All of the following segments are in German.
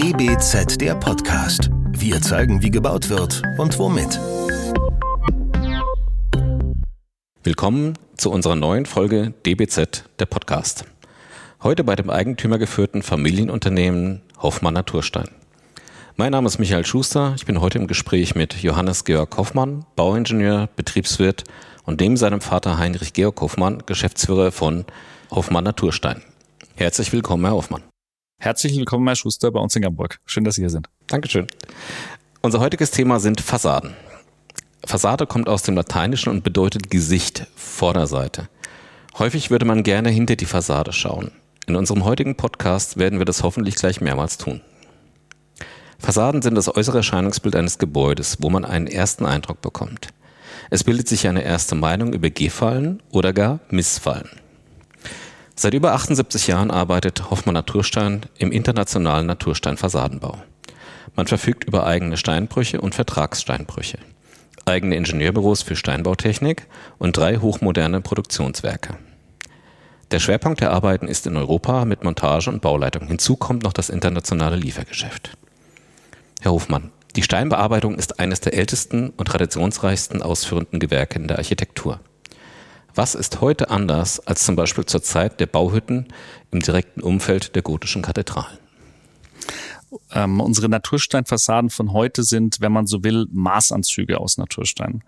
DBZ der Podcast. Wir zeigen, wie gebaut wird und womit. Willkommen zu unserer neuen Folge DBZ der Podcast. Heute bei dem eigentümergeführten Familienunternehmen Hoffmann Naturstein. Mein Name ist Michael Schuster. Ich bin heute im Gespräch mit Johannes Georg Hoffmann, Bauingenieur, Betriebswirt und dem seinem Vater Heinrich Georg Hoffmann, Geschäftsführer von Hoffmann Naturstein. Herzlich willkommen, Herr Hoffmann. Herzlich willkommen, Herr Schuster, bei uns in Hamburg. Schön, dass Sie hier sind. Dankeschön. Unser heutiges Thema sind Fassaden. Fassade kommt aus dem Lateinischen und bedeutet Gesicht, Vorderseite. Häufig würde man gerne hinter die Fassade schauen. In unserem heutigen Podcast werden wir das hoffentlich gleich mehrmals tun. Fassaden sind das äußere Erscheinungsbild eines Gebäudes, wo man einen ersten Eindruck bekommt. Es bildet sich eine erste Meinung über Gefallen oder gar Missfallen. Seit über 78 Jahren arbeitet Hoffmann Naturstein im internationalen Natursteinfassadenbau. Man verfügt über eigene Steinbrüche und Vertragssteinbrüche, eigene Ingenieurbüros für Steinbautechnik und drei hochmoderne Produktionswerke. Der Schwerpunkt der Arbeiten ist in Europa mit Montage und Bauleitung. Hinzu kommt noch das internationale Liefergeschäft. Herr Hofmann, die Steinbearbeitung ist eines der ältesten und traditionsreichsten ausführenden Gewerke in der Architektur. Was ist heute anders als zum Beispiel zur Zeit der Bauhütten im direkten Umfeld der gotischen Kathedralen? Ähm, unsere Natursteinfassaden von heute sind, wenn man so will, Maßanzüge aus Naturstein.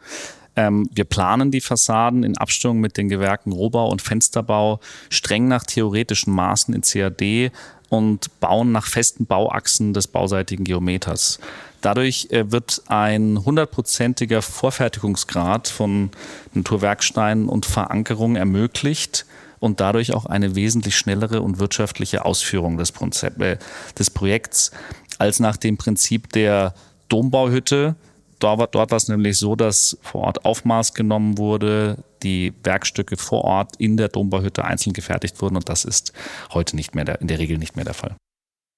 Ähm, wir planen die Fassaden in Abstimmung mit den Gewerken Rohbau und Fensterbau streng nach theoretischen Maßen in CAD und bauen nach festen Bauachsen des bauseitigen Geometers. Dadurch äh, wird ein hundertprozentiger Vorfertigungsgrad von Naturwerksteinen und Verankerung ermöglicht und dadurch auch eine wesentlich schnellere und wirtschaftliche Ausführung des, Prinzip, äh, des Projekts als nach dem Prinzip der Dombauhütte. Dort, dort war es nämlich so, dass vor Ort Aufmaß genommen wurde, die Werkstücke vor Ort in der Dombauhütte einzeln gefertigt wurden und das ist heute nicht mehr der, in der Regel nicht mehr der Fall.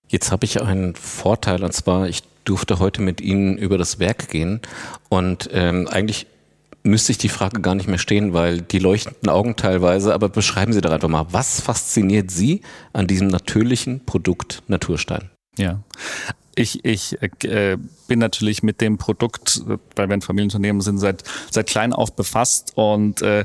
Jetzt habe ich einen Vorteil und zwar, ich durfte heute mit Ihnen über das Werk gehen. Und ähm, eigentlich müsste ich die Frage gar nicht mehr stehen, weil die leuchtenden Augen teilweise, aber beschreiben Sie doch einfach mal, was fasziniert Sie an diesem natürlichen Produkt Naturstein? Ja, ich, ich äh, bin natürlich mit dem Produkt, weil wir ein Familienunternehmen sind, seit, seit klein auf befasst. Und äh,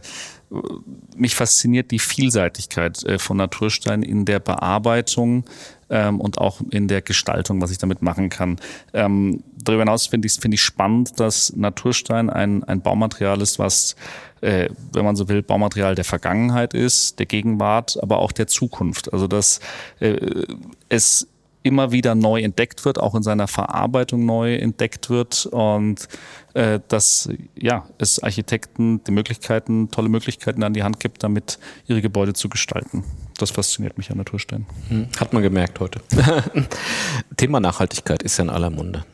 mich fasziniert die Vielseitigkeit äh, von Naturstein in der Bearbeitung ähm, und auch in der Gestaltung, was ich damit machen kann. Ähm, darüber hinaus finde ich es find ich spannend, dass Naturstein ein, ein Baumaterial ist, was, äh, wenn man so will, Baumaterial der Vergangenheit ist, der Gegenwart, aber auch der Zukunft. Also dass äh, es immer wieder neu entdeckt wird, auch in seiner Verarbeitung neu entdeckt wird und äh, dass ja, es Architekten die Möglichkeiten, tolle Möglichkeiten an die Hand gibt, damit ihre Gebäude zu gestalten. Das fasziniert mich an Naturstein. Hm, hat man gemerkt heute. Thema Nachhaltigkeit ist ja in aller Munde.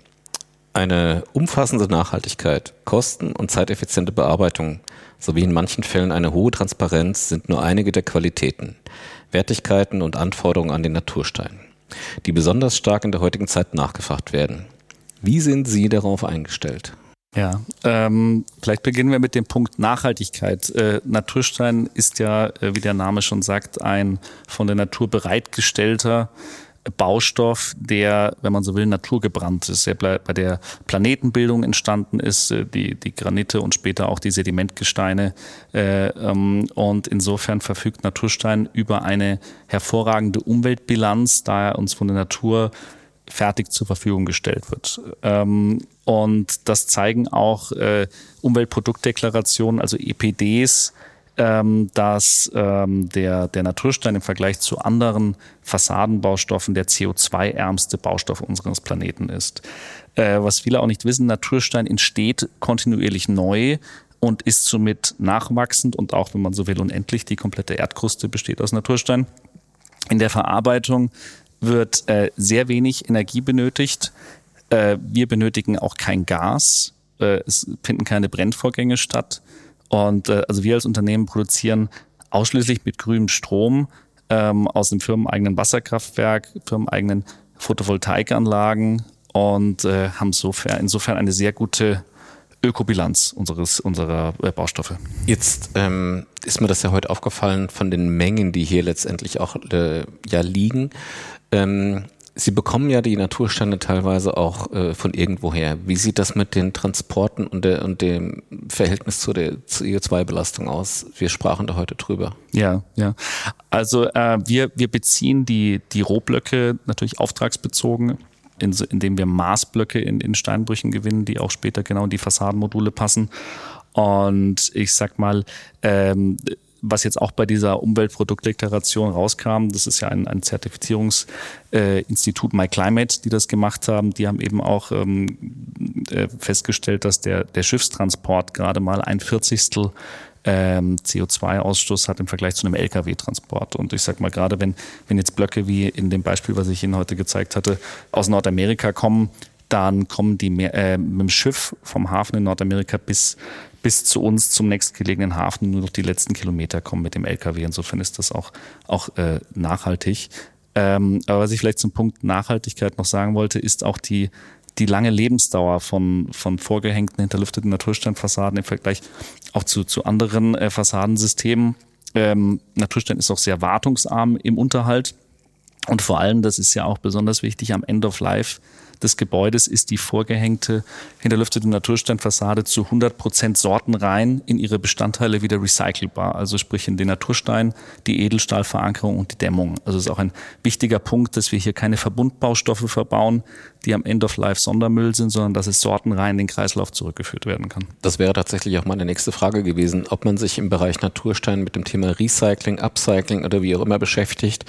Eine umfassende Nachhaltigkeit, Kosten und zeiteffiziente Bearbeitung sowie in manchen Fällen eine hohe Transparenz sind nur einige der Qualitäten, Wertigkeiten und Anforderungen an den Naturstein die besonders stark in der heutigen Zeit nachgefragt werden. Wie sind Sie darauf eingestellt? Ja, ähm, vielleicht beginnen wir mit dem Punkt Nachhaltigkeit. Äh, Naturstein ist ja, äh, wie der Name schon sagt, ein von der Natur bereitgestellter Baustoff, der, wenn man so will, naturgebrannt ist, der bei der Planetenbildung entstanden ist, äh, die, die Granite und später auch die Sedimentgesteine. Äh, ähm, und insofern verfügt Naturstein über eine hervorragende Umweltbilanz, da er uns von der Natur fertig zur Verfügung gestellt wird. Ähm, und das zeigen auch äh, Umweltproduktdeklarationen, also EPDs, ähm, dass ähm, der, der Naturstein im Vergleich zu anderen Fassadenbaustoffen der CO2-ärmste Baustoff unseres Planeten ist. Äh, was viele auch nicht wissen, Naturstein entsteht kontinuierlich neu und ist somit nachwachsend und auch, wenn man so will, unendlich. Die komplette Erdkruste besteht aus Naturstein. In der Verarbeitung wird äh, sehr wenig Energie benötigt. Äh, wir benötigen auch kein Gas. Äh, es finden keine Brennvorgänge statt. Und äh, also wir als Unternehmen produzieren ausschließlich mit grünem Strom ähm, aus dem firmeneigenen Wasserkraftwerk, firmeneigenen Photovoltaikanlagen und äh, haben insofern, insofern eine sehr gute Ökobilanz unseres, unserer äh, Baustoffe. Jetzt ähm, ist mir das ja heute aufgefallen von den Mengen, die hier letztendlich auch äh, ja liegen. Ähm, Sie bekommen ja die Natursteine teilweise auch äh, von irgendwoher. Wie sieht das mit den Transporten und, der, und dem Verhältnis zu der CO2-Belastung aus? Wir sprachen da heute drüber. Ja, ja. Also äh, wir, wir beziehen die, die Rohblöcke natürlich auftragsbezogen, in, indem wir Maßblöcke in, in Steinbrüchen gewinnen, die auch später genau in die Fassadenmodule passen. Und ich sag mal, ähm, was jetzt auch bei dieser Umweltproduktdeklaration rauskam, das ist ja ein, ein Zertifizierungsinstitut äh, MyClimate, die das gemacht haben. Die haben eben auch ähm, äh, festgestellt, dass der, der Schiffstransport gerade mal ein Vierzigstel ähm, CO2-Ausstoß hat im Vergleich zu einem Lkw-Transport. Und ich sag mal, gerade wenn, wenn jetzt Blöcke wie in dem Beispiel, was ich Ihnen heute gezeigt hatte, aus Nordamerika kommen, dann kommen die mehr, äh, mit dem Schiff vom Hafen in Nordamerika bis bis zu uns zum nächstgelegenen Hafen nur noch die letzten Kilometer kommen mit dem LKW. Insofern ist das auch, auch äh, nachhaltig. Ähm, aber was ich vielleicht zum Punkt Nachhaltigkeit noch sagen wollte, ist auch die, die lange Lebensdauer von, von vorgehängten, hinterlüfteten Natursteinfassaden im Vergleich auch zu, zu anderen äh, Fassadensystemen. Ähm, Naturstein ist auch sehr wartungsarm im Unterhalt. Und vor allem, das ist ja auch besonders wichtig, am End of Life des Gebäudes ist die vorgehängte, hinterlüftete Natursteinfassade zu 100 Prozent sortenrein in ihre Bestandteile wieder recycelbar. Also sprich in den Naturstein, die Edelstahlverankerung und die Dämmung. Also es ist auch ein wichtiger Punkt, dass wir hier keine Verbundbaustoffe verbauen, die am End of Life Sondermüll sind, sondern dass es sortenrein in den Kreislauf zurückgeführt werden kann. Das wäre tatsächlich auch meine nächste Frage gewesen, ob man sich im Bereich Naturstein mit dem Thema Recycling, Upcycling oder wie auch immer beschäftigt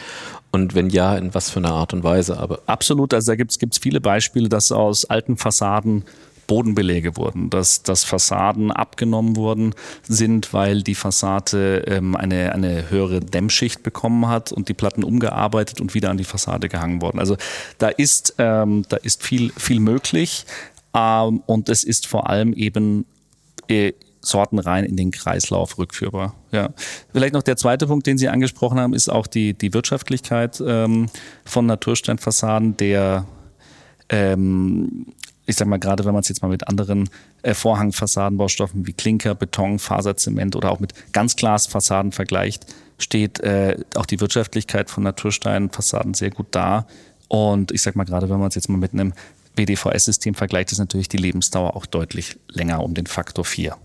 und wenn ja, in was für einer Art und Weise? Aber Absolut, also da gibt es viele Beispiele, dass aus alten Fassaden Bodenbelege wurden, dass, dass Fassaden abgenommen worden sind, weil die Fassade ähm, eine, eine höhere Dämmschicht bekommen hat und die Platten umgearbeitet und wieder an die Fassade gehangen worden. Also da ist, ähm, da ist viel, viel möglich ähm, und es ist vor allem eben äh, Sorten rein in den Kreislauf rückführbar. Ja. Vielleicht noch der zweite Punkt, den Sie angesprochen haben, ist auch die, die Wirtschaftlichkeit ähm, von Natursteinfassaden, der ähm, ich sag mal, gerade wenn man es jetzt mal mit anderen äh, Vorhangfassadenbaustoffen wie Klinker, Beton, Faserzement oder auch mit Ganzglasfassaden vergleicht, steht äh, auch die Wirtschaftlichkeit von Natursteinfassaden sehr gut da. Und ich sag mal, gerade wenn man es jetzt mal mit einem BDVS-System vergleicht, ist natürlich die Lebensdauer auch deutlich länger um den Faktor 4.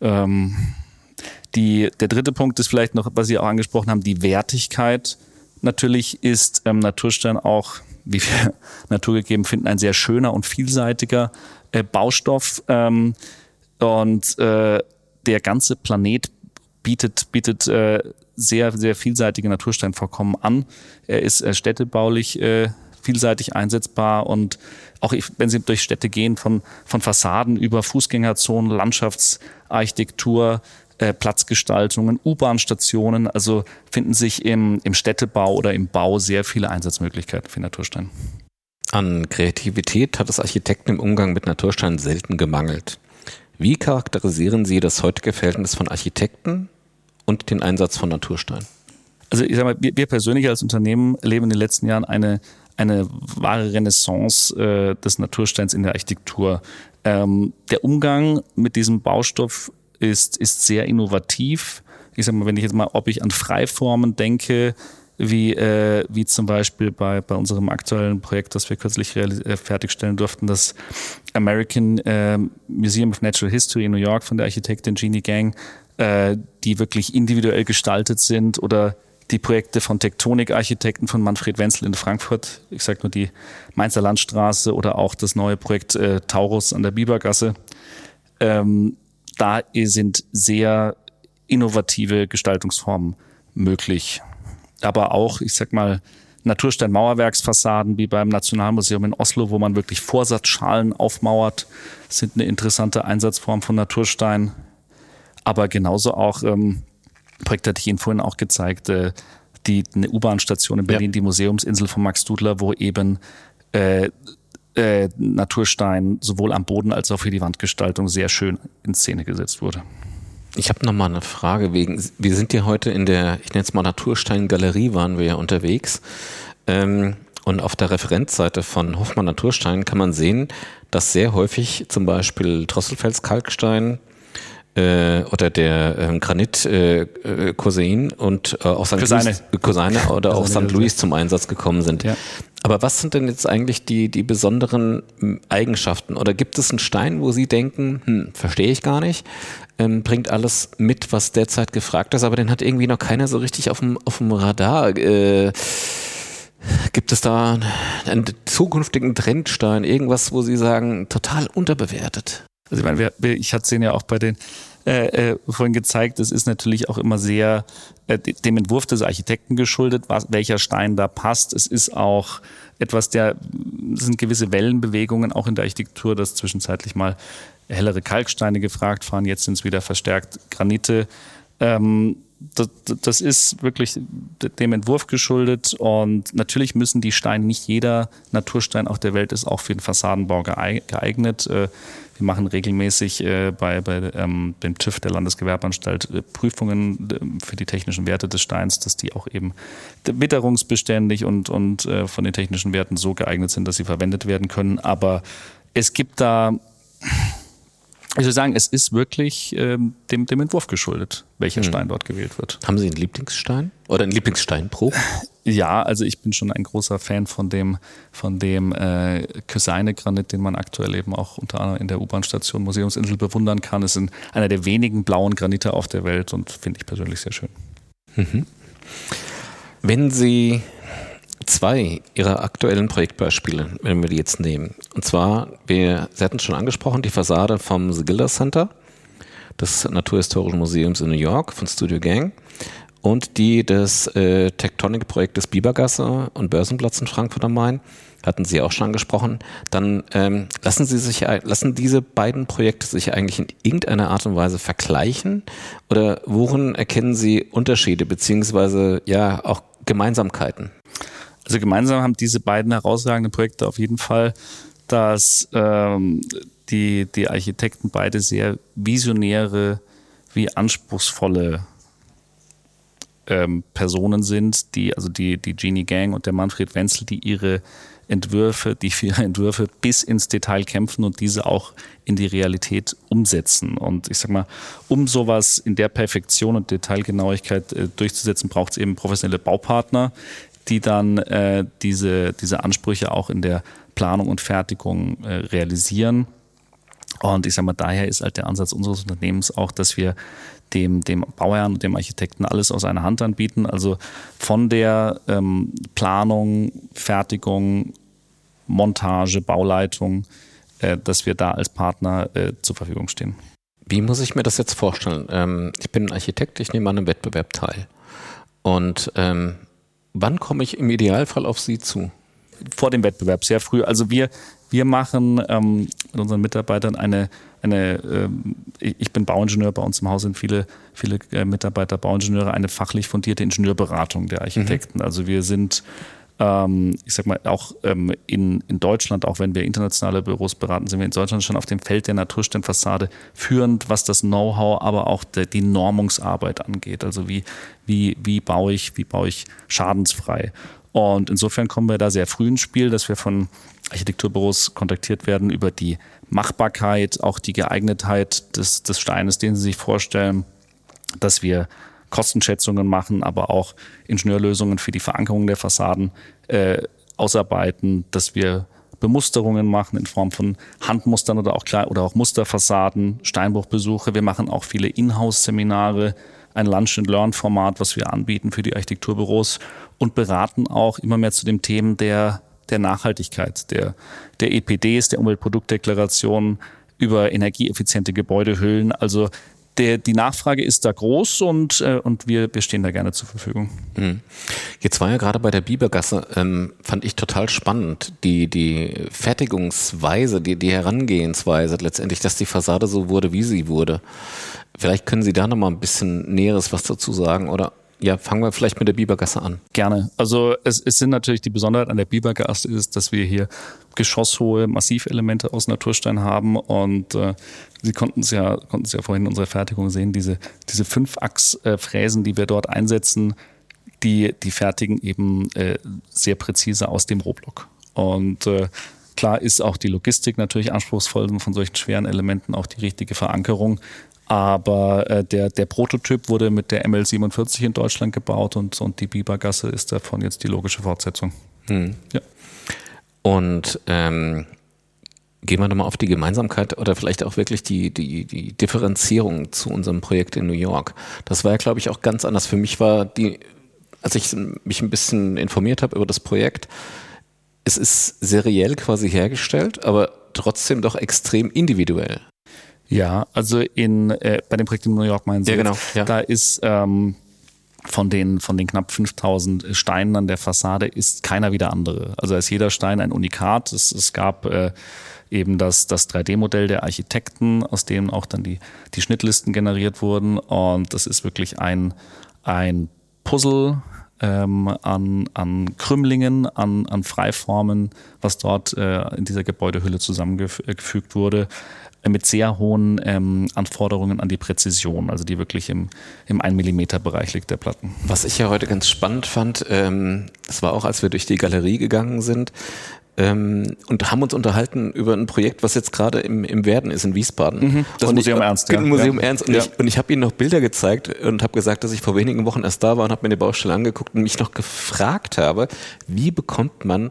Ähm, die, der dritte Punkt ist vielleicht noch, was Sie auch angesprochen haben, die Wertigkeit. Natürlich ist ähm, Naturstein auch, wie wir naturgegeben finden, ein sehr schöner und vielseitiger äh, Baustoff. Ähm, und äh, der ganze Planet bietet, bietet äh, sehr, sehr vielseitige Natursteinvorkommen an. Er ist äh, städtebaulich äh, vielseitig einsetzbar und auch wenn Sie durch Städte gehen, von, von Fassaden über Fußgängerzonen, Landschaftsarchitektur, äh, Platzgestaltungen, U-Bahn-Stationen, also finden sich im, im Städtebau oder im Bau sehr viele Einsatzmöglichkeiten für Naturstein. An Kreativität hat es Architekten im Umgang mit Naturstein selten gemangelt. Wie charakterisieren Sie das heutige Verhältnis von Architekten und den Einsatz von Naturstein? Also ich sage mal, wir, wir persönlich als Unternehmen erleben in den letzten Jahren eine eine wahre Renaissance äh, des Natursteins in der Architektur. Ähm, der Umgang mit diesem Baustoff ist, ist sehr innovativ. Ich sage mal, wenn ich jetzt mal, ob ich an Freiformen denke, wie, äh, wie zum Beispiel bei, bei unserem aktuellen Projekt, das wir kürzlich äh, fertigstellen durften, das American äh, Museum of Natural History in New York von der Architektin Jeannie Gang, äh, die wirklich individuell gestaltet sind oder die Projekte von Tektonik-Architekten von Manfred Wenzel in Frankfurt, ich sage nur die Mainzer Landstraße oder auch das neue Projekt äh, Taurus an der Bibergasse. Ähm, da sind sehr innovative Gestaltungsformen möglich. Aber auch, ich sag mal, Naturstein-Mauerwerksfassaden wie beim Nationalmuseum in Oslo, wo man wirklich Vorsatzschalen aufmauert, sind eine interessante Einsatzform von Naturstein. Aber genauso auch ähm, Projekt hatte ich Ihnen vorhin auch gezeigt, äh, die eine U-Bahn-Station in Berlin, ja. die Museumsinsel von Max Dudler, wo eben äh, äh, Naturstein sowohl am Boden als auch für die Wandgestaltung sehr schön in Szene gesetzt wurde. Ich habe nochmal eine Frage wegen, wir sind ja heute in der, ich nenne es mal Naturstein-Galerie, waren wir ja unterwegs. Ähm, und auf der Referenzseite von Hoffmann Naturstein kann man sehen, dass sehr häufig zum Beispiel Drosselfels Kalkstein, äh, oder der äh, Granit äh, Cousin und äh, auch St. Cousine. Louis, Cousine oder auch St. Louis zum Einsatz gekommen sind. Ja. Aber was sind denn jetzt eigentlich die, die besonderen m, Eigenschaften? Oder gibt es einen Stein, wo Sie denken, hm, verstehe ich gar nicht, ähm, bringt alles mit, was derzeit gefragt ist, aber den hat irgendwie noch keiner so richtig auf dem, auf dem Radar. Äh, gibt es da einen zukünftigen Trendstein, irgendwas, wo Sie sagen, total unterbewertet? Also ich meine, ich hatte es ja auch bei den äh, äh, vorhin gezeigt, es ist natürlich auch immer sehr äh, dem Entwurf des Architekten geschuldet, was, welcher Stein da passt. Es ist auch etwas der, sind gewisse Wellenbewegungen auch in der Architektur, dass zwischenzeitlich mal hellere Kalksteine gefragt waren, jetzt sind es wieder verstärkt Granite. Ähm, das, das ist wirklich dem Entwurf geschuldet und natürlich müssen die Steine, nicht jeder Naturstein auf der Welt ist auch für den Fassadenbau geeignet. Wir machen regelmäßig äh, bei, bei ähm, dem TÜV der Landesgewerbeanstalt äh, Prüfungen äh, für die technischen Werte des Steins, dass die auch eben witterungsbeständig und, und äh, von den technischen Werten so geeignet sind, dass sie verwendet werden können. Aber es gibt da ich würde sagen, es ist wirklich ähm, dem, dem Entwurf geschuldet, welcher Stein dort gewählt wird. Haben Sie einen Lieblingsstein oder einen Lieblingssteinbruch? Ja, also ich bin schon ein großer Fan von dem, von dem äh, Köseine-Granit, den man aktuell eben auch unter anderem in der U-Bahn-Station Museumsinsel bewundern kann. Es ist einer der wenigen blauen Granite auf der Welt und finde ich persönlich sehr schön. Wenn Sie zwei Ihrer aktuellen Projektbeispiele, wenn wir die jetzt nehmen, und zwar, wir, Sie hatten es schon angesprochen, die Fassade vom Sigilda Center des Naturhistorischen Museums in New York von Studio Gang und die des äh, Tectonic-Projektes Biebergasse und Börsenplatz in Frankfurt am Main, hatten Sie auch schon angesprochen, dann ähm, lassen Sie sich, lassen diese beiden Projekte sich eigentlich in irgendeiner Art und Weise vergleichen? Oder worin erkennen Sie Unterschiede beziehungsweise ja auch Gemeinsamkeiten? Also gemeinsam haben diese beiden herausragenden Projekte auf jeden Fall, dass ähm, die, die Architekten beide sehr visionäre wie anspruchsvolle ähm, Personen sind, die, also die, die Genie Gang und der Manfred Wenzel, die ihre Entwürfe, die für ihre Entwürfe bis ins Detail kämpfen und diese auch in die Realität umsetzen. Und ich sag mal, um sowas in der Perfektion und Detailgenauigkeit äh, durchzusetzen, braucht es eben professionelle Baupartner, die dann äh, diese, diese Ansprüche auch in der Planung und Fertigung äh, realisieren. Und ich sage mal, daher ist halt der Ansatz unseres Unternehmens auch, dass wir dem, dem Bauherrn und dem Architekten alles aus einer Hand anbieten. Also von der ähm, Planung, Fertigung, Montage, Bauleitung, äh, dass wir da als Partner äh, zur Verfügung stehen. Wie muss ich mir das jetzt vorstellen? Ähm, ich bin ein Architekt, ich nehme an einem Wettbewerb teil. Und ähm, Wann komme ich im Idealfall auf Sie zu? Vor dem Wettbewerb, sehr früh. Also wir, wir machen ähm, mit unseren Mitarbeitern eine, eine ähm, ich bin Bauingenieur, bei uns im Haus sind viele, viele äh, Mitarbeiter Bauingenieure, eine fachlich fundierte Ingenieurberatung der Architekten. Mhm. Also wir sind ich sag mal, auch ähm, in, in Deutschland, auch wenn wir internationale Büros beraten, sind wir in Deutschland schon auf dem Feld der Natursteinfassade führend, was das Know-how, aber auch die Normungsarbeit angeht. Also wie, wie, wie baue ich, wie baue ich schadensfrei? Und insofern kommen wir da sehr früh ins Spiel, dass wir von Architekturbüros kontaktiert werden über die Machbarkeit, auch die Geeignetheit des, des Steines, den sie sich vorstellen, dass wir Kostenschätzungen machen, aber auch Ingenieurlösungen für die Verankerung der Fassaden äh, ausarbeiten, dass wir Bemusterungen machen in Form von Handmustern oder auch, oder auch Musterfassaden, Steinbruchbesuche. Wir machen auch viele Inhouse-Seminare, ein Lunch-and-Learn-Format, was wir anbieten für die Architekturbüros und beraten auch immer mehr zu den Themen der, der Nachhaltigkeit, der, der EPDs, der Umweltproduktdeklaration, über energieeffiziente Gebäudehüllen. Also der, die Nachfrage ist da groß und, äh, und wir, wir stehen da gerne zur Verfügung. Mhm. Jetzt war ja gerade bei der Bibergasse, ähm, fand ich total spannend, die, die Fertigungsweise, die, die Herangehensweise letztendlich, dass die Fassade so wurde, wie sie wurde. Vielleicht können Sie da nochmal ein bisschen Näheres was dazu sagen oder ja, fangen wir vielleicht mit der Bibergasse an. Gerne. Also es, es sind natürlich die Besonderheit an der Bibergasse ist, dass wir hier geschosshohe Massivelemente aus Naturstein haben und äh, Sie konnten es ja, konnten es ja vorhin in unserer Fertigung sehen, diese, diese Fünfachs-Fräsen, die wir dort einsetzen, die, die fertigen eben äh, sehr präzise aus dem Rohblock. Und äh, klar ist auch die Logistik natürlich anspruchsvoll von solchen schweren Elementen, auch die richtige Verankerung. Aber äh, der, der Prototyp wurde mit der ML47 in Deutschland gebaut und, und die Bibergasse ist davon jetzt die logische Fortsetzung. Hm. Ja. Und ähm, gehen wir nochmal auf die Gemeinsamkeit oder vielleicht auch wirklich die, die, die Differenzierung zu unserem Projekt in New York. Das war ja, glaube ich, auch ganz anders. Für mich war die, als ich mich ein bisschen informiert habe über das Projekt, es ist seriell quasi hergestellt, aber trotzdem doch extrem individuell. Ja, also in, äh, bei dem Projekt in New York meinen Sie, ja, genau, ja. da ist ähm, von den, von den knapp 5000 Steinen an der Fassade ist keiner wie der andere. Also ist jeder Stein ein Unikat. Es, es gab äh, eben das, das 3D-Modell der Architekten, aus dem auch dann die, die Schnittlisten generiert wurden. Und das ist wirklich ein, ein Puzzle ähm, an, an Krümmlingen, an, an Freiformen, was dort äh, in dieser Gebäudehülle zusammengefügt wurde mit sehr hohen ähm, Anforderungen an die Präzision, also die wirklich im, im 1 mm Bereich liegt der Platten. Was ich ja heute ganz spannend fand, ähm, das war auch, als wir durch die Galerie gegangen sind, ähm, und haben uns unterhalten über ein Projekt, was jetzt gerade im, im Werden ist in Wiesbaden. Mhm, das und Museum ich, Ernst. Ja. Museum ja. Ernst. Und ja. ich, und ich habe ihnen noch Bilder gezeigt und habe gesagt, dass ich vor wenigen Wochen erst da war und habe mir die Baustelle angeguckt und mich noch gefragt habe, wie bekommt man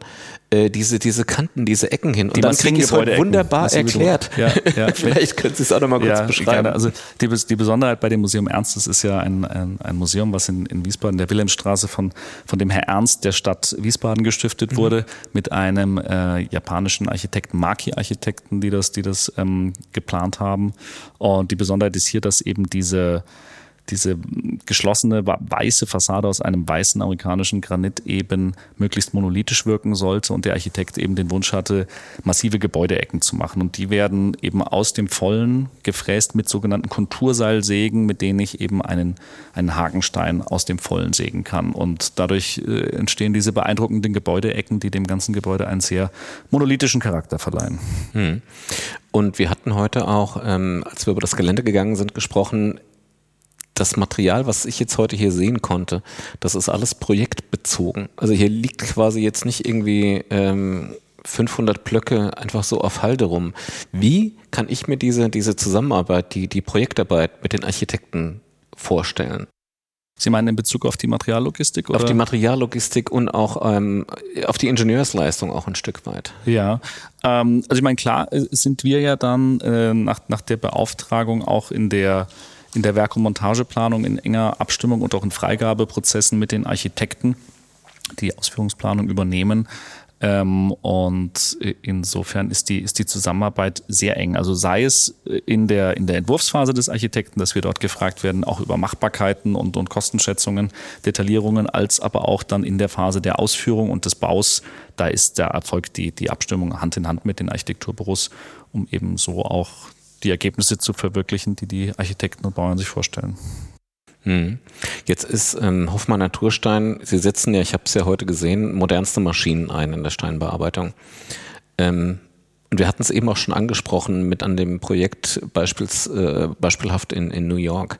äh, diese, diese Kanten, diese Ecken hin. Und die dann kriege ich es heute wunderbar erklärt. Ja, ja. Vielleicht können Sie es auch noch mal kurz ja, beschreiben. Gerne. Also die, die Besonderheit bei dem Museum Ernst, das ist ja ein, ein, ein Museum, was in, in Wiesbaden, der Wilhelmstraße von, von dem Herr Ernst der Stadt Wiesbaden gestiftet mhm. wurde, mit einem äh, japanischen Architekten, Maki-Architekten, die das, die das ähm, geplant haben. Und die Besonderheit ist hier, dass eben diese diese geschlossene weiße Fassade aus einem weißen amerikanischen Granit eben möglichst monolithisch wirken sollte und der Architekt eben den Wunsch hatte, massive Gebäudeecken zu machen. Und die werden eben aus dem Vollen gefräst mit sogenannten Konturseilsägen, mit denen ich eben einen, einen Hakenstein aus dem Vollen sägen kann. Und dadurch äh, entstehen diese beeindruckenden Gebäudeecken, die dem ganzen Gebäude einen sehr monolithischen Charakter verleihen. Hm. Und wir hatten heute auch, ähm, als wir über das Gelände gegangen sind, gesprochen, das Material, was ich jetzt heute hier sehen konnte, das ist alles projektbezogen. Also hier liegt quasi jetzt nicht irgendwie ähm, 500 Blöcke einfach so auf Halde rum. Wie kann ich mir diese, diese Zusammenarbeit, die, die Projektarbeit mit den Architekten vorstellen? Sie meinen in Bezug auf die Materiallogistik? Oder? Auf die Materiallogistik und auch ähm, auf die Ingenieursleistung auch ein Stück weit. Ja, ähm, also ich meine, klar äh, sind wir ja dann äh, nach, nach der Beauftragung auch in der in der Werk- und Montageplanung in enger Abstimmung und auch in Freigabeprozessen mit den Architekten, die Ausführungsplanung übernehmen. Ähm, und insofern ist die, ist die Zusammenarbeit sehr eng. Also sei es in der, in der Entwurfsphase des Architekten, dass wir dort gefragt werden, auch über Machbarkeiten und, und Kostenschätzungen, Detaillierungen, als aber auch dann in der Phase der Ausführung und des Baus, da ist der Erfolg die, die Abstimmung Hand in Hand mit den Architekturbüros, um eben so auch die Ergebnisse zu verwirklichen, die die Architekten und Bauern sich vorstellen. Hm. Jetzt ist ähm, Hoffmann Naturstein, Sie setzen ja, ich habe es ja heute gesehen, modernste Maschinen ein in der Steinbearbeitung. Ähm, und wir hatten es eben auch schon angesprochen mit an dem Projekt beispiels, äh, beispielhaft in, in New York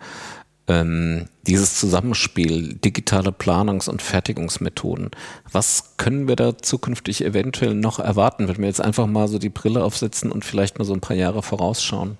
ähm, dieses Zusammenspiel, digitale Planungs- und Fertigungsmethoden. Was können wir da zukünftig eventuell noch erwarten, wenn wir jetzt einfach mal so die Brille aufsetzen und vielleicht mal so ein paar Jahre vorausschauen?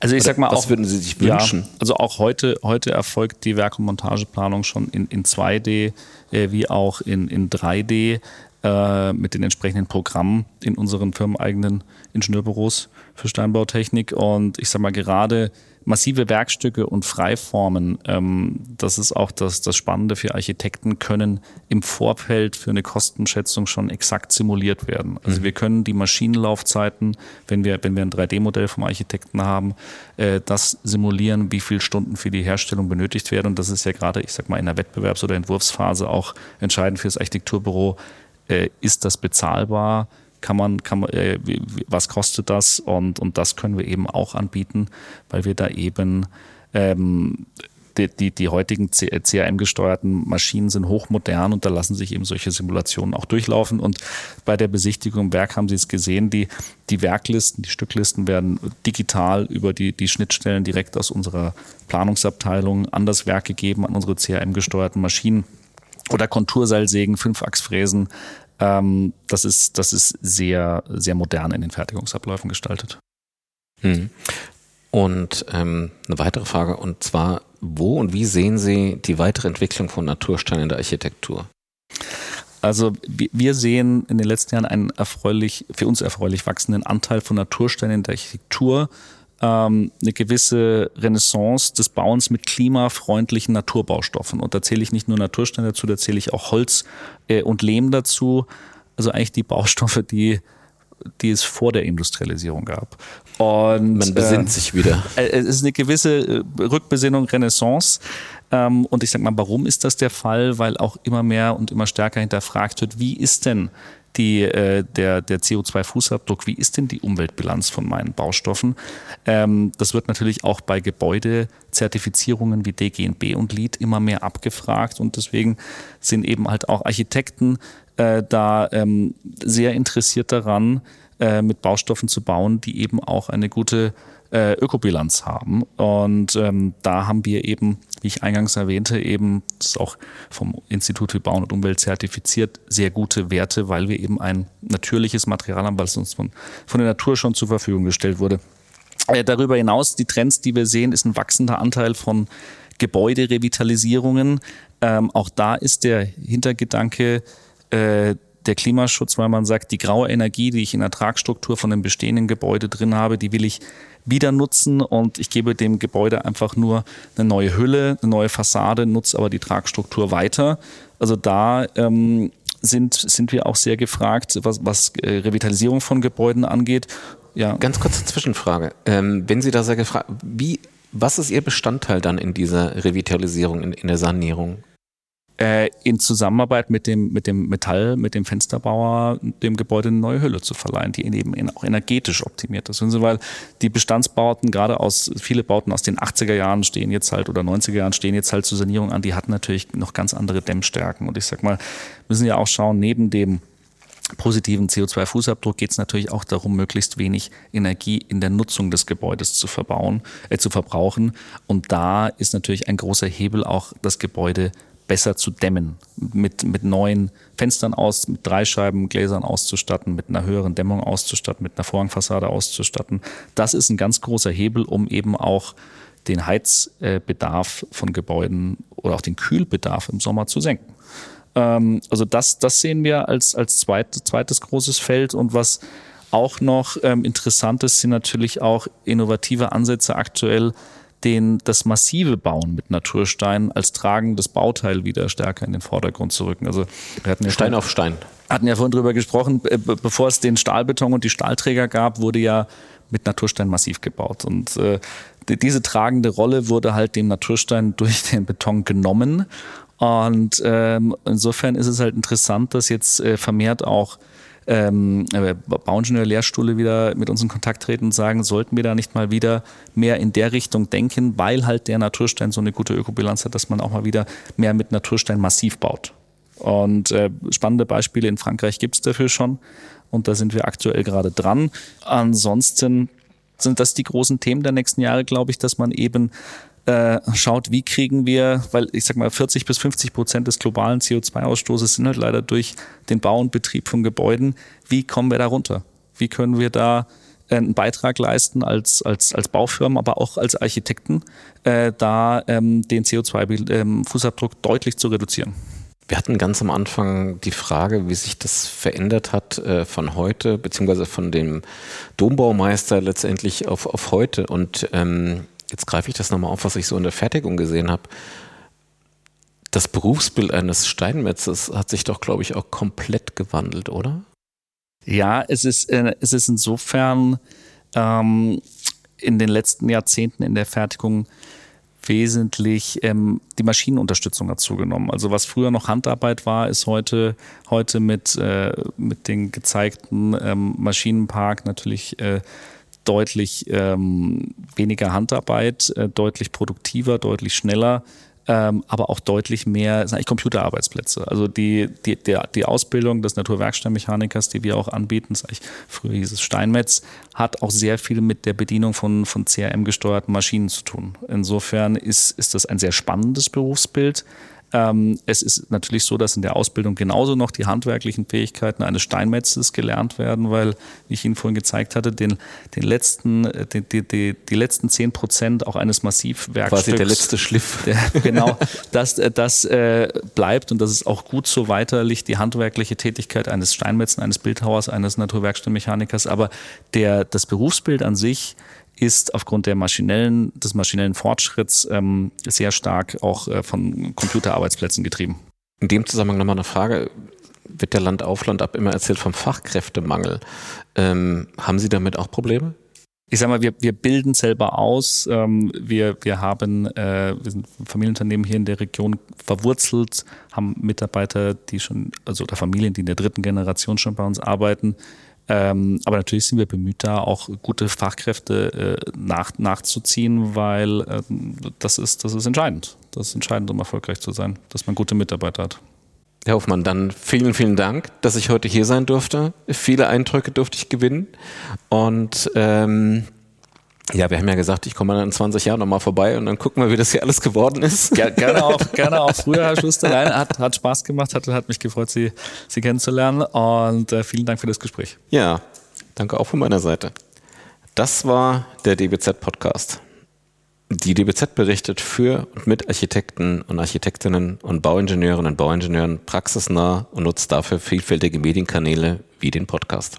Also ich Oder sag mal, was auch, würden Sie sich wünschen? Ja, also auch heute, heute erfolgt die Werk- und Montageplanung schon in, in 2D äh, wie auch in, in 3D äh, mit den entsprechenden Programmen in unseren firmeneigenen Ingenieurbüros für Steinbautechnik. Und ich sag mal, gerade massive Werkstücke und Freiformen, ähm, das ist auch das, das Spannende für Architekten, können im Vorfeld für eine Kostenschätzung schon exakt simuliert werden. Also mhm. wir können die Maschinenlaufzeiten, wenn wir, wenn wir ein 3D-Modell vom Architekten haben, äh, das simulieren, wie viele Stunden für die Herstellung benötigt werden. Und das ist ja gerade, ich sag mal, in der Wettbewerbs- oder Entwurfsphase auch entscheidend für das Architekturbüro. Äh, ist das bezahlbar? Kann man, kann man, äh, was kostet das? Und, und das können wir eben auch anbieten, weil wir da eben ähm, die, die, die heutigen CRM-gesteuerten Maschinen sind hochmodern und da lassen sich eben solche Simulationen auch durchlaufen. Und bei der Besichtigung im Werk haben Sie es gesehen, die, die Werklisten, die Stücklisten werden digital über die, die Schnittstellen direkt aus unserer Planungsabteilung an das Werk gegeben, an unsere CRM-gesteuerten Maschinen oder Konturseilsägen, Fünfachsfräsen, ähm, das, ist, das ist sehr, sehr modern in den Fertigungsabläufen gestaltet. Hm. Und ähm, eine weitere Frage, und zwar, wo und wie sehen Sie die weitere Entwicklung von Natursteinen in der Architektur? Also wir sehen in den letzten Jahren einen erfreulich, für uns erfreulich wachsenden Anteil von Natursteinen in der Architektur, ähm, eine gewisse Renaissance des Bauens mit klimafreundlichen Naturbaustoffen. Und da zähle ich nicht nur Natursteine dazu, da zähle ich auch Holz äh, und Lehm dazu. Also eigentlich die Baustoffe, die die es vor der Industrialisierung gab. Und, Man besinnt äh, sich wieder. Äh, es ist eine gewisse äh, Rückbesinnung, Renaissance. Ähm, und ich sage mal, warum ist das der Fall? Weil auch immer mehr und immer stärker hinterfragt wird, wie ist denn die, äh, der, der CO2-Fußabdruck, wie ist denn die Umweltbilanz von meinen Baustoffen? Ähm, das wird natürlich auch bei Gebäudezertifizierungen wie DGNB und LEED immer mehr abgefragt und deswegen sind eben halt auch Architekten äh, da ähm, sehr interessiert daran, äh, mit Baustoffen zu bauen, die eben auch eine gute äh, Ökobilanz haben. Und ähm, da haben wir eben, wie ich eingangs erwähnte, eben, das ist auch vom Institut für Bauen und Umwelt zertifiziert, sehr gute Werte, weil wir eben ein natürliches Material haben, was uns von, von der Natur schon zur Verfügung gestellt wurde. Äh, darüber hinaus, die Trends, die wir sehen, ist ein wachsender Anteil von Gebäuderevitalisierungen. Ähm, auch da ist der Hintergedanke, äh, der Klimaschutz, weil man sagt, die graue Energie, die ich in der Tragstruktur von dem bestehenden Gebäude drin habe, die will ich wieder nutzen und ich gebe dem Gebäude einfach nur eine neue Hülle, eine neue Fassade, nutze aber die Tragstruktur weiter. Also da ähm, sind, sind wir auch sehr gefragt, was, was äh, Revitalisierung von Gebäuden angeht. Ja. Ganz kurze Zwischenfrage. Ähm, wenn Sie da sehr gefragt, wie, was ist Ihr Bestandteil dann in dieser Revitalisierung, in, in der Sanierung? Äh, in Zusammenarbeit mit dem, mit dem Metall, mit dem Fensterbauer, dem Gebäude eine neue Hülle zu verleihen, die eben auch energetisch optimiert ist. Weil die Bestandsbauten, gerade aus, viele Bauten aus den 80er Jahren stehen jetzt halt oder 90er Jahren stehen jetzt halt zur Sanierung an, die hatten natürlich noch ganz andere Dämmstärken. Und ich sag mal, müssen ja auch schauen, neben dem positiven CO2-Fußabdruck geht es natürlich auch darum, möglichst wenig Energie in der Nutzung des Gebäudes zu verbauen, äh, zu verbrauchen. Und da ist natürlich ein großer Hebel auch das Gebäude besser zu dämmen, mit, mit neuen Fenstern aus, mit Dreischeibengläsern auszustatten, mit einer höheren Dämmung auszustatten, mit einer Vorhangfassade auszustatten. Das ist ein ganz großer Hebel, um eben auch den Heizbedarf von Gebäuden oder auch den Kühlbedarf im Sommer zu senken. Ähm, also das, das sehen wir als, als zweit, zweites großes Feld und was auch noch ähm, interessant ist, sind natürlich auch innovative Ansätze aktuell, den, das massive Bauen mit Naturstein als tragendes Bauteil wieder stärker in den Vordergrund zu rücken. Also wir hatten ja Stein auf Stein. Hatten ja vorhin drüber gesprochen, bevor es den Stahlbeton und die Stahlträger gab, wurde ja mit Naturstein massiv gebaut. Und äh, diese tragende Rolle wurde halt dem Naturstein durch den Beton genommen. Und ähm, insofern ist es halt interessant, dass jetzt äh, vermehrt auch ähm, äh, Bauingenieur-Lehrstuhle wieder mit uns in Kontakt treten und sagen, sollten wir da nicht mal wieder mehr in der Richtung denken, weil halt der Naturstein so eine gute Ökobilanz hat, dass man auch mal wieder mehr mit Naturstein massiv baut. Und äh, spannende Beispiele in Frankreich gibt es dafür schon. Und da sind wir aktuell gerade dran. Ansonsten sind das die großen Themen der nächsten Jahre, glaube ich, dass man eben äh, schaut, wie kriegen wir, weil ich sag mal 40 bis 50 Prozent des globalen CO2-Ausstoßes sind halt leider durch den Bau und Betrieb von Gebäuden. Wie kommen wir da runter? Wie können wir da äh, einen Beitrag leisten als, als, als Baufirmen, aber auch als Architekten, äh, da ähm, den CO2-Fußabdruck ähm, deutlich zu reduzieren. Wir hatten ganz am Anfang die Frage, wie sich das verändert hat äh, von heute, beziehungsweise von dem Dombaumeister letztendlich auf, auf heute. Und ähm, jetzt greife ich das nochmal auf, was ich so in der Fertigung gesehen habe. Das Berufsbild eines Steinmetzes hat sich doch, glaube ich, auch komplett gewandelt, oder? Ja, es ist, äh, es ist insofern ähm, in den letzten Jahrzehnten in der Fertigung wesentlich ähm, die Maschinenunterstützung hat zugenommen. Also was früher noch Handarbeit war, ist heute, heute mit, äh, mit den gezeigten ähm, Maschinenpark natürlich äh, deutlich ähm, weniger Handarbeit, äh, deutlich produktiver, deutlich schneller, ähm, aber auch deutlich mehr, sind eigentlich Computerarbeitsplätze. Also die, die, der, die Ausbildung des Naturwerksteinmechanikers, die wir auch anbieten, das eigentlich, früher hieß es Steinmetz, hat auch sehr viel mit der Bedienung von, von CRM-gesteuerten Maschinen zu tun. Insofern ist, ist das ein sehr spannendes Berufsbild. Ähm, es ist natürlich so, dass in der Ausbildung genauso noch die handwerklichen Fähigkeiten eines Steinmetzes gelernt werden, weil, wie ich Ihnen vorhin gezeigt hatte, den, den letzten, äh, die, die, die, die letzten zehn Prozent auch eines Massivwerkstücks. Quasi der letzte Schliff. Der, genau, das, äh, das äh, bleibt und das ist auch gut so weiterlich die handwerkliche Tätigkeit eines Steinmetzen, eines Bildhauers, eines Naturwerkstattmechanikers. Aber der, das Berufsbild an sich ist aufgrund der maschinellen, des maschinellen Fortschritts ähm, sehr stark auch äh, von Computerarbeitsplätzen getrieben. In dem Zusammenhang nochmal eine Frage. Wird der Land auf Land ab immer erzählt vom Fachkräftemangel? Ähm, haben Sie damit auch Probleme? Ich sag mal, wir, wir bilden selber aus. Ähm, wir, wir haben, äh, wir sind Familienunternehmen hier in der Region verwurzelt, haben Mitarbeiter, die schon, also oder Familien, die in der dritten Generation schon bei uns arbeiten. Ähm, aber natürlich sind wir bemüht, da auch gute Fachkräfte äh, nach, nachzuziehen, weil äh, das, ist, das ist entscheidend. Das ist entscheidend, um erfolgreich zu sein, dass man gute Mitarbeiter hat. Herr Hofmann, dann vielen, vielen Dank, dass ich heute hier sein durfte. Viele Eindrücke durfte ich gewinnen. Und ähm, ja, wir haben ja gesagt, ich komme dann in 20 Jahren nochmal vorbei und dann gucken wir, wie das hier alles geworden ist. Gerne auch, gerne auch früher, Herr Schuster. Nein, hat, hat Spaß gemacht, hat, hat mich gefreut, Sie, Sie kennenzulernen und äh, vielen Dank für das Gespräch. Ja, danke auch von meiner Seite. Das war der DBZ-Podcast. Die DBZ berichtet für und mit Architekten und Architektinnen und Bauingenieurinnen und Bauingenieuren praxisnah und nutzt dafür vielfältige Medienkanäle wie den Podcast.